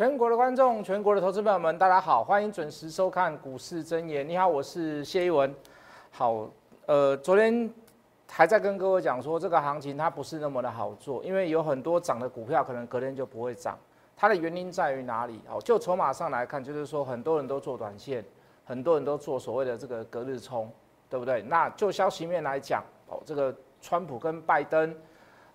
全国的观众，全国的投资朋友们，大家好，欢迎准时收看股市真言。你好，我是谢一文。好，呃，昨天还在跟各位讲说，这个行情它不是那么的好做，因为有很多涨的股票可能隔天就不会涨。它的原因在于哪里？哦，就筹码上来看，就是说很多人都做短线，很多人都做所谓的这个隔日冲，对不对？那就消息面来讲，哦，这个川普跟拜登，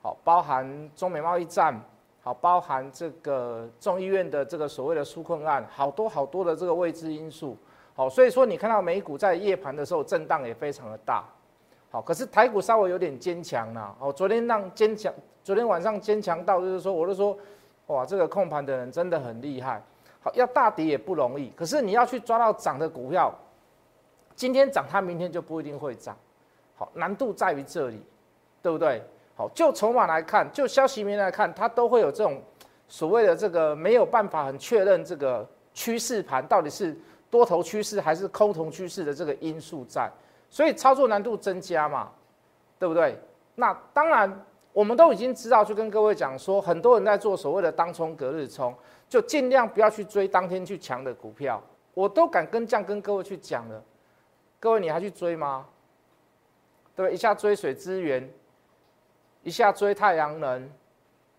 好，包含中美贸易战。好，包含这个众议院的这个所谓的纾困案，好多好多的这个未知因素。好，所以说你看到美股在夜盘的时候震荡也非常的大。好，可是台股稍微有点坚强了。哦，昨天让坚强，昨天晚上坚强到就是说，我就说，哇，这个控盘的人真的很厉害。好，要大跌也不容易，可是你要去抓到涨的股票，今天涨它明天就不一定会涨。好，难度在于这里，对不对？好，就筹码来看，就消息面来看，它都会有这种所谓的这个没有办法很确认这个趋势盘到底是多头趋势还是空头趋势的这个因素在，所以操作难度增加嘛，对不对？那当然，我们都已经知道，就跟各位讲说，很多人在做所谓的当冲、隔日冲，就尽量不要去追当天去强的股票，我都敢跟这样跟各位去讲了，各位你还去追吗？对，一下追水资源。一下追太阳能，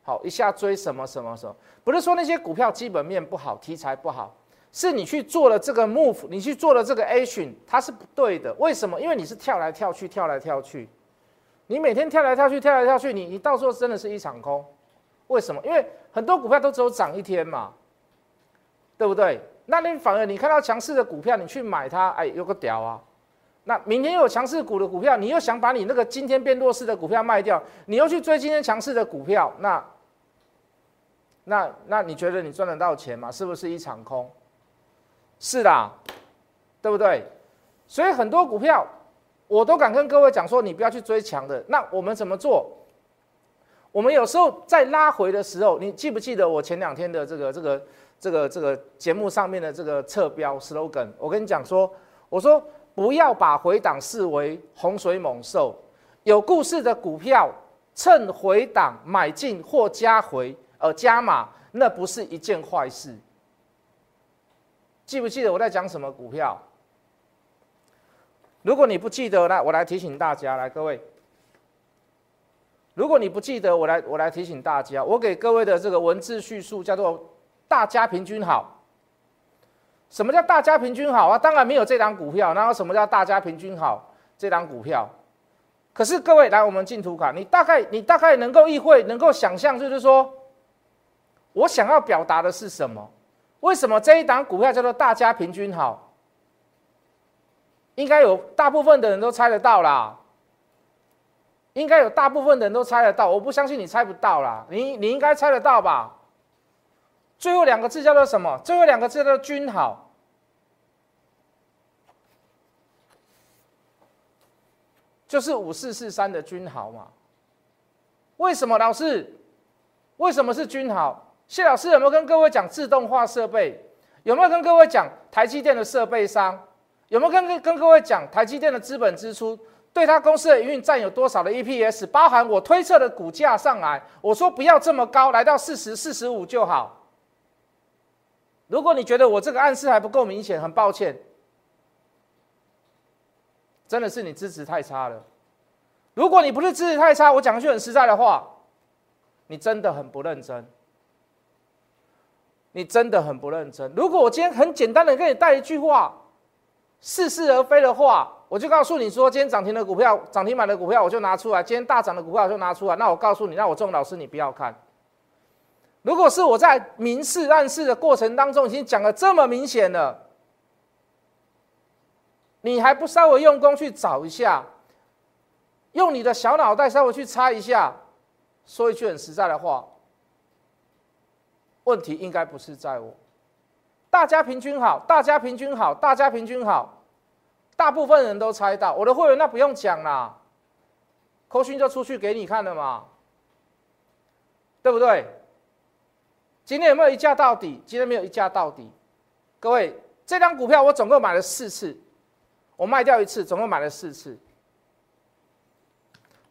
好，一下追什么什么什么？不是说那些股票基本面不好，题材不好，是你去做了这个 move，你去做了这个 action，，它是不对的。为什么？因为你是跳来跳去，跳来跳去，你每天跳来跳去，跳来跳去，你你到时候真的是一场空。为什么？因为很多股票都只有涨一天嘛，对不对？那你反而你看到强势的股票，你去买它，哎，有个屌啊！那明天又有强势股的股票，你又想把你那个今天变弱势的股票卖掉，你又去追今天强势的股票，那那那你觉得你赚得到钱吗？是不是一场空？是的，对不对？所以很多股票我都敢跟各位讲说，你不要去追强的。那我们怎么做？我们有时候在拉回的时候，你记不记得我前两天的这个这个这个这个节目上面的这个侧标 slogan？我跟你讲说，我说。不要把回档视为洪水猛兽，有故事的股票趁回档买进或加回呃加码，那不是一件坏事。记不记得我在讲什么股票？如果你不记得，来我来提醒大家，来各位，如果你不记得，我来我来提醒大家，我给各位的这个文字叙述叫做大家平均好。什么叫大家平均好啊？当然没有这档股票。然后什么叫大家平均好？这档股票。可是各位来，我们进图卡，你大概你大概能够意会，能够想象，就是说，我想要表达的是什么？为什么这一档股票叫做大家平均好？应该有大部分的人都猜得到啦。应该有大部分的人都猜得到，我不相信你猜不到啦。你你应该猜得到吧？最后两个字叫做什么？最后两个字叫做均好，就是五四四三的均好嘛？为什么老师？为什么是均好？谢老师有没有跟各位讲自动化设备？有没有跟各位讲台积电的设备商？有没有跟跟各位讲台积电的资本支出对他公司的营运占有多少的 EPS？包含我推测的股价上来，我说不要这么高，来到四十四十五就好。如果你觉得我这个暗示还不够明显，很抱歉，真的是你资质太差了。如果你不是资质太差，我讲句很实在的话，你真的很不认真，你真的很不认真。如果我今天很简单的跟你带一句话，似是而非的话，我就告诉你说，今天涨停的股票，涨停板的股票我就拿出来，今天大涨的股票我就拿出来。那我告诉你，那我这种老师你不要看。如果是我在明示暗示的过程当中已经讲的这么明显了，你还不稍微用功去找一下，用你的小脑袋稍微去猜一下，说一句很实在的话，问题应该不是在我。大家平均好，大家平均好，大家平均好，大部分人都猜到。我的会员那不用讲啦，扣讯就出去给你看了嘛，对不对？今天有没有一价到底？今天没有一价到底。各位，这张股票我总共买了四次，我卖掉一次，总共买了四次。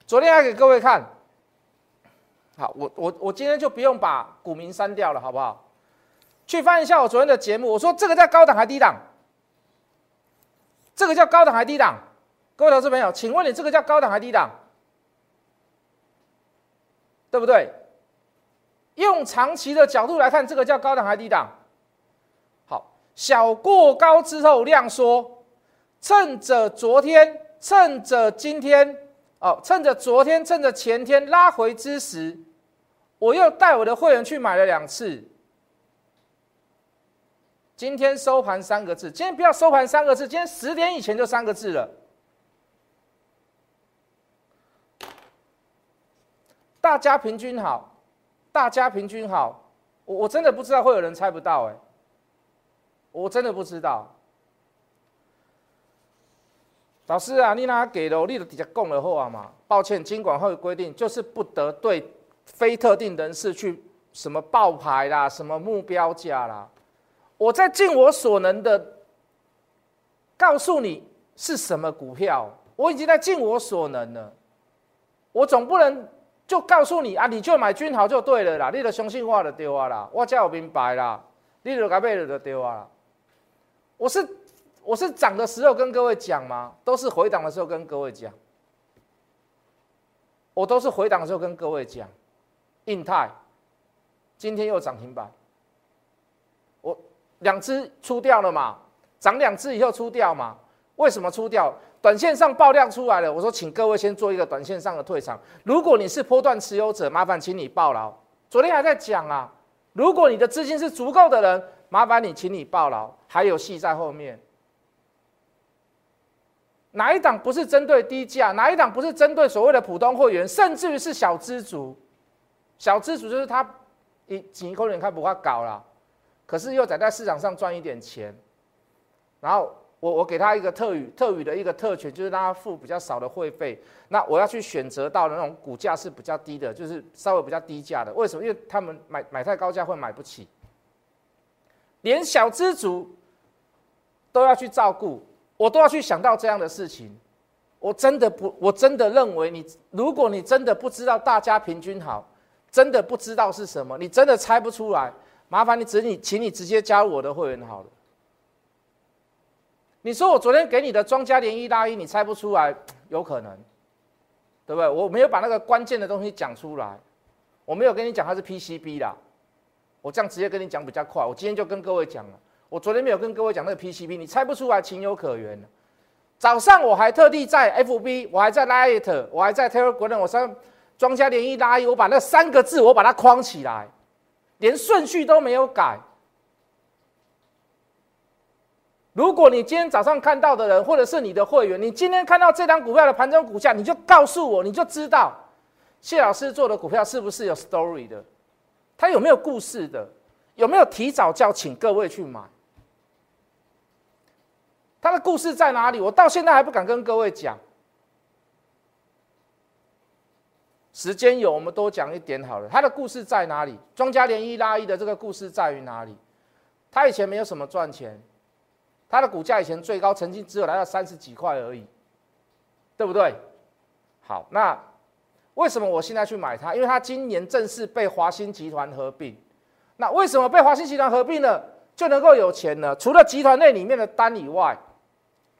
昨天还给各位看，好，我我我今天就不用把股民删掉了，好不好？去翻一下我昨天的节目，我说这个叫高档还低档？这个叫高档还低档？各位投资朋友，请问你这个叫高档还低档？对不对？用长期的角度来看，这个叫高档还低档？好，小过高之后量缩，趁着昨天，趁着今天，哦，趁着昨天，趁着前天拉回之时，我又带我的会员去买了两次。今天收盘三个字，今天不要收盘三个字，今天十点以前就三个字了。大家平均好，大家平均好，我我真的不知道会有人猜不到哎，我真的不知道。老师啊，你拿给了，你的底下供了后啊嘛？抱歉，金管会规定就是不得对非特定人士去什么爆牌啦，什么目标价啦。我在尽我所能的告诉你是什么股票，我已经在尽我所能了。我总不能就告诉你啊，你就买君豪就对了啦，你的相信我就对啊啦，我叫我明白啦，你就该买了就丢啊。我是我是涨的时候跟各位讲吗？都是回档的时候跟各位讲，我都是回档的时候跟各位讲，印泰今天又涨停板。我两只出掉了嘛？涨两只以后出掉嘛？为什么出掉？短线上爆量出来了。我说，请各位先做一个短线上的退场。如果你是波段持有者，麻烦请你报牢。昨天还在讲啊，如果你的资金是足够的人，麻烦你请你报牢。还有戏在后面。哪一档不是针对低价？哪一档不是针对所谓的普通会员？甚至于是小资族，小资族就是他一几口人看不怕搞了。可是又在在市场上赚一点钱，然后我我给他一个特语特语的一个特权，就是让他付比较少的会费。那我要去选择到的那种股价是比较低的，就是稍微比较低价的。为什么？因为他们买买太高价会买不起，连小资族都要去照顾，我都要去想到这样的事情。我真的不，我真的认为你，如果你真的不知道大家平均好，真的不知道是什么，你真的猜不出来。麻烦你，只你，请你直接加入我的会员好了。你说我昨天给你的庄家连一拉一，你猜不出来，有可能，对不对？我没有把那个关键的东西讲出来，我没有跟你讲它是 PCB 啦，我这样直接跟你讲比较快。我今天就跟各位讲了，我昨天没有跟各位讲那个 PCB，你猜不出来，情有可原。早上我还特地在 FB，我还在 Light，我还在 Telegram，我说庄家连一拉一，我把那三个字我把它框起来。连顺序都没有改。如果你今天早上看到的人，或者是你的会员，你今天看到这张股票的盘中股价，你就告诉我，你就知道谢老师做的股票是不是有 story 的，他有没有故事的，有没有提早叫请各位去买，他的故事在哪里？我到现在还不敢跟各位讲。时间有，我们多讲一点好了。他的故事在哪里？庄家连一拉一的这个故事在于哪里？他以前没有什么赚钱，它的股价以前最高曾经只有来到三十几块而已，对不对？好，那为什么我现在去买它？因为它今年正式被华兴集团合并。那为什么被华兴集团合并了就能够有钱呢？除了集团内里面的单以外，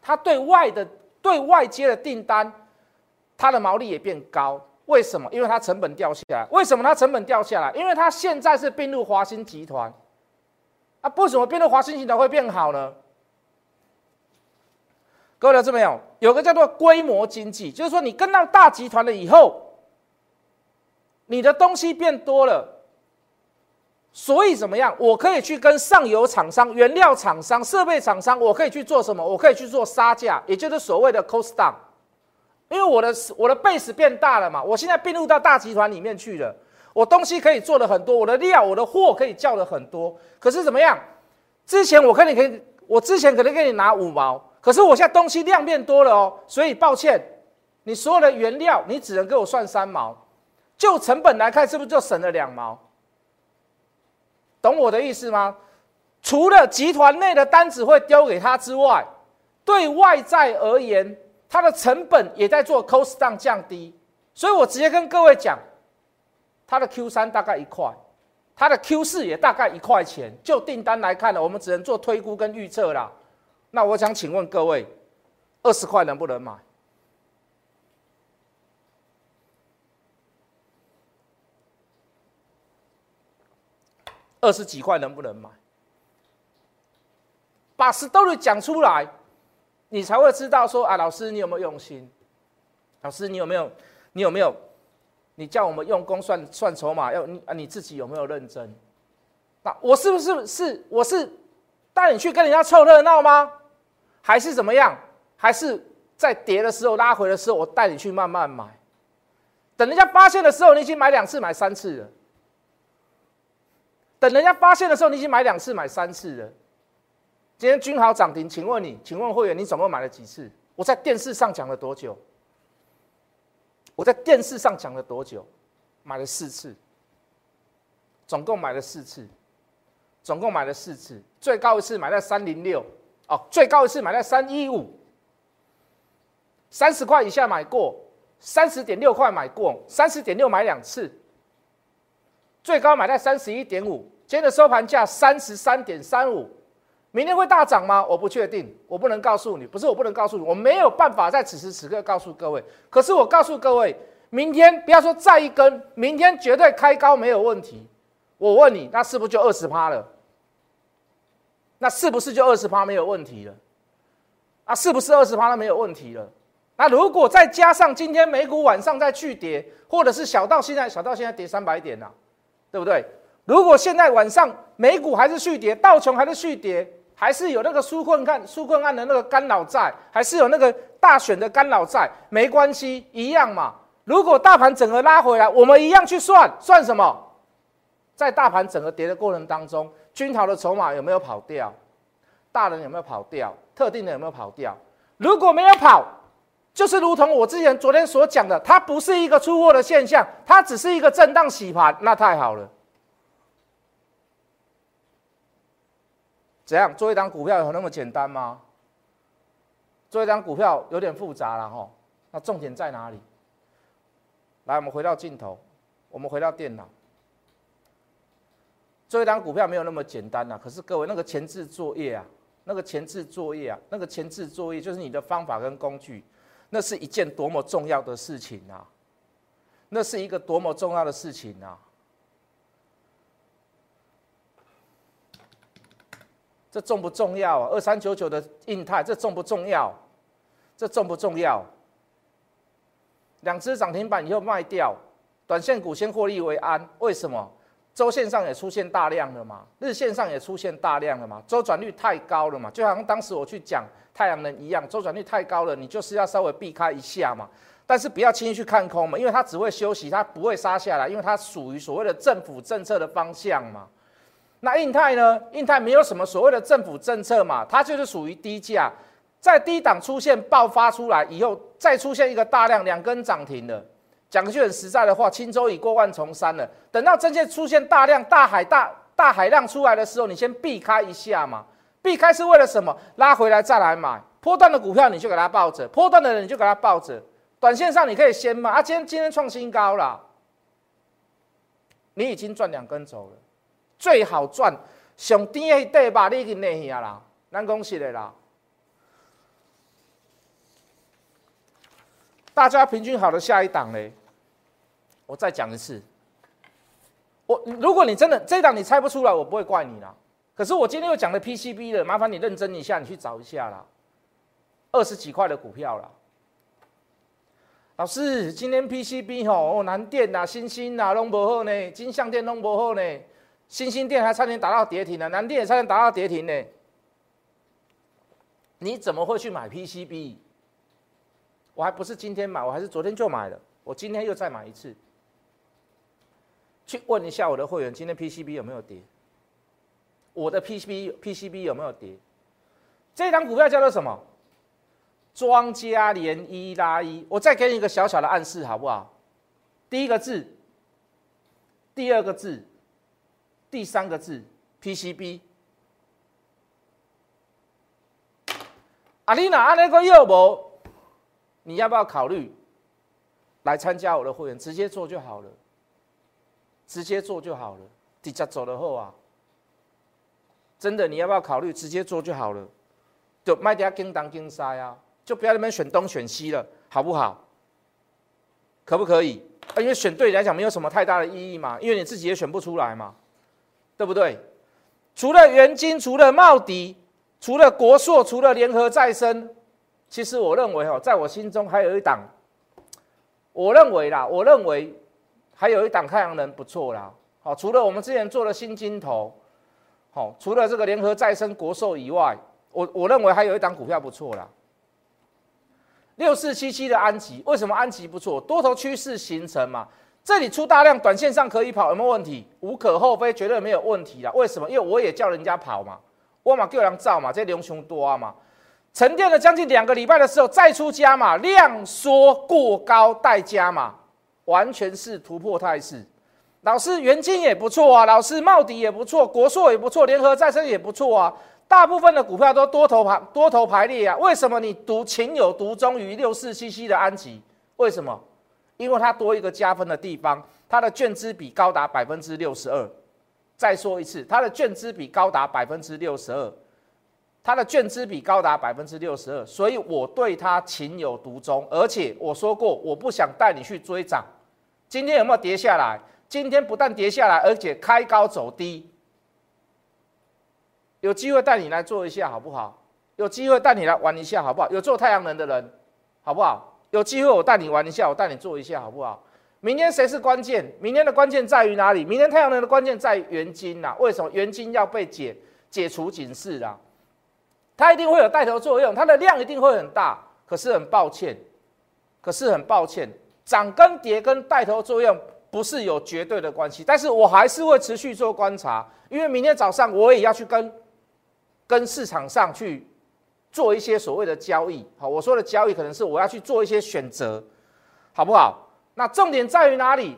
它对外的对外接的订单，它的毛利也变高。为什么？因为它成本掉下来。为什么它成本掉下来？因为它现在是并入华兴集团。啊，为什么并入华兴集团会变好呢？各位了解没有？有个叫做规模经济，就是说你跟到大集团了以后，你的东西变多了，所以怎么样？我可以去跟上游厂商、原料厂商、设备厂商，我可以去做什么？我可以去做杀价，也就是所谓的 cost down。因为我的我的 base 变大了嘛，我现在并入到大集团里面去了，我东西可以做的很多，我的料我的货可以叫的很多。可是怎么样？之前我可以可以，我之前可能给你拿五毛，可是我现在东西量变多了哦，所以抱歉，你所有的原料你只能给我算三毛，就成本来看是不是就省了两毛？懂我的意思吗？除了集团内的单子会丢给他之外，对外在而言。它的成本也在做 cost down 降低，所以我直接跟各位讲，它的 Q 三大概一块，它的 Q 四也大概一块钱。就订单来看呢，我们只能做推估跟预测啦。那我想请问各位，二十块能不能买？二十几块能不能买？把 story 讲出来，你才会知道说啊，老师你有没有用心？老师你有没有？你有没有？你叫我们用功算算筹码，要你啊你自己有没有认真？那我是不是是我是带你去跟人家凑热闹吗？还是怎么样？还是在跌的时候拉回的时候，我带你去慢慢买，等人家发现的时候，你已经买两次、买三次了。等人家发现的时候，你已经买两次、买三次了。今天君豪涨停，请问你，请问会员，你总共买了几次？我在电视上讲了多久？我在电视上讲了多久？买了四次，总共买了四次，总共买了四次，最高一次买在三零六，哦，最高一次买在三一五，三十块以下买过，三十点六块买过，三十点六买两次，最高买在三十一点五，今天的收盘价三十三点三五。明天会大涨吗？我不确定，我不能告诉你。不是我不能告诉你，我没有办法在此时此刻告诉各位。可是我告诉各位，明天不要说再一根，明天绝对开高没有问题。我问你，那是不是就二十趴了？那是不是就二十趴没有问题了？啊，是不是二十趴那没有问题了？那如果再加上今天美股晚上再去跌，或者是小到现在小到现在跌三百点呐，对不对？如果现在晚上美股还是续跌，道琼还是续跌。还是有那个纾困案、纾困案的那个干扰在，还是有那个大选的干扰在，没关系，一样嘛。如果大盘整个拉回来，我们一样去算，算什么？在大盘整个跌的过程当中，军逃的筹码有没有跑掉？大人有没有跑掉？特定的有没有跑掉？如果没有跑，就是如同我之前昨天所讲的，它不是一个出货的现象，它只是一个震荡洗盘，那太好了。怎样做一张股票有那么简单吗？做一张股票有点复杂了哈。那重点在哪里？来，我们回到镜头，我们回到电脑。做一张股票没有那么简单呐。可是各位，那个前置作业啊，那个前置作业啊，那个前置作业就是你的方法跟工具，那是一件多么重要的事情啊！那是一个多么重要的事情啊！这重不重要啊？二三九九的印泰，这重不重要？这重不重要？两只涨停板以后卖掉，短线股先获利为安。为什么？周线上也出现大量了嘛，日线上也出现大量了嘛，周转率太高了嘛，就好像当时我去讲太阳能一样，周转率太高了，你就是要稍微避开一下嘛。但是不要轻易去看空嘛，因为它只会休息，它不会杀下来，因为它属于所谓的政府政策的方向嘛。那印泰呢？印泰没有什么所谓的政府政策嘛，它就是属于低价，在低档出现爆发出来以后，再出现一个大量两根涨停的，讲句很实在的话，轻舟已过万重山了。等到真正出现大量大海大大海浪出来的时候，你先避开一下嘛。避开是为了什么？拉回来再来买。波段的股票你就给它抱着，波段的人你就给它抱着。短线上你可以先买啊，今天今天创新高了，你已经赚两根走了。最好赚，上低的底吧，你已经内去啊啦，咱恭喜的啦。大家平均好的下一档嘞，我再讲一次。我如果你真的这一档你猜不出来，我不会怪你啦。可是我今天又讲了 PCB 的，麻烦你认真一下，你去找一下啦。二十几块的股票啦。老师，今天 PCB 吼，南电呐、新兴呐，拢不好呢，金相电拢不好呢。新兴店还差点打到跌停呢，南电也差点打到跌停呢。你怎么会去买 PCB？我还不是今天买，我还是昨天就买了，我今天又再买一次。去问一下我的会员，今天 PCB 有没有跌？我的 PCB PCB 有没有跌？这张股票叫做什么？庄家连一拉一。我再给你一个小小的暗示，好不好？第一个字，第二个字。第三个字 PCB，阿丽娜阿那个业务，你要不要考虑来参加我的会员？直接做就好了，直接做就好了。直接走的后啊，真的你要不要考虑直接做就好了？就卖掉跟当跟杀呀，就不要那边选东选西了，好不好？可不可以？啊，因为选对来讲没有什么太大的意义嘛，因为你自己也选不出来嘛，对不对？除了元金，除了茂迪，除了国硕，除了联合再生，其实我认为哈，在我心中还有一档，我认为啦，我认为还有一档太阳能不错啦。好，除了我们之前做的新金投，好，除了这个联合再生、国寿以外，我我认为还有一档股票不错啦。六四七七的安吉，为什么安吉不错？多头趋势形成嘛，这里出大量，短线上可以跑，有没有问题？无可厚非，绝对没有问题啦。为什么？因为我也叫人家跑嘛，我嘛叫人造嘛，这牛熊多啊嘛。沉淀了将近两个礼拜的时候再出加码，量缩过高待加码，完全是突破态势。老师元金也不错啊，老师茂迪也不错，国硕也不错，联合再生也不错啊。大部分的股票都多头排多头排列啊，为什么你独情有独钟于六四七七的安吉？为什么？因为它多一个加分的地方，它的券资比高达百分之六十二。再说一次，它的券资比高达百分之六十二，它的券资比高达百分之六十二，所以我对它情有独钟。而且我说过，我不想带你去追涨。今天有没有跌下来？今天不但跌下来，而且开高走低。有机会带你来做一下好不好？有机会带你来玩一下好不好？有做太阳能的人，好不好？有机会我带你玩一下，我带你做一下好不好？明天谁是关键？明天的关键在于哪里？明天太阳能的关键在元金呐。为什么元金要被解解除警示啊？它一定会有带头作用，它的量一定会很大。可是很抱歉，可是很抱歉，涨跟跌跟带头作用不是有绝对的关系。但是我还是会持续做观察，因为明天早上我也要去跟。跟市场上去做一些所谓的交易，好，我说的交易可能是我要去做一些选择，好不好？那重点在于哪里？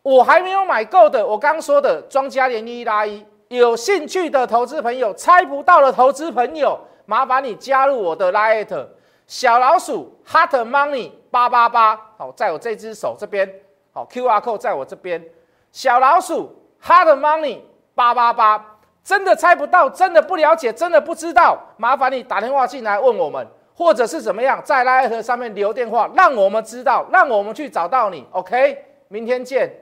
我还没有买够的，我刚说的庄家连一拉一，有兴趣的投资朋友，猜不到的投资朋友，麻烦你加入我的 Lite 小老鼠 Hot Money 八八八，好，在我这只手这边，好，QR code 在我这边，小老鼠 Hot Money 八八八。真的猜不到，真的不了解，真的不知道，麻烦你打电话进来问我们，或者是怎么样，在拉艾特上面留电话，让我们知道，让我们去找到你。OK，明天见。